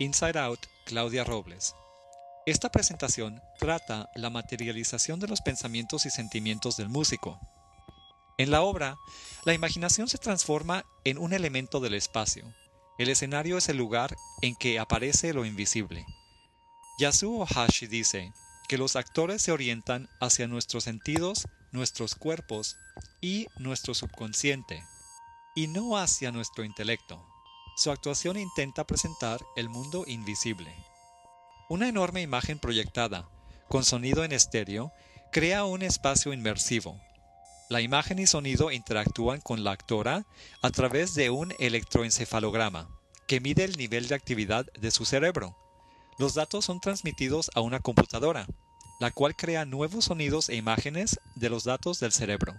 Inside Out, Claudia Robles. Esta presentación trata la materialización de los pensamientos y sentimientos del músico. En la obra, la imaginación se transforma en un elemento del espacio. El escenario es el lugar en que aparece lo invisible. Yasuo Hashi dice que los actores se orientan hacia nuestros sentidos, nuestros cuerpos y nuestro subconsciente, y no hacia nuestro intelecto. Su actuación intenta presentar el mundo invisible. Una enorme imagen proyectada, con sonido en estéreo, crea un espacio inmersivo. La imagen y sonido interactúan con la actora a través de un electroencefalograma, que mide el nivel de actividad de su cerebro. Los datos son transmitidos a una computadora, la cual crea nuevos sonidos e imágenes de los datos del cerebro.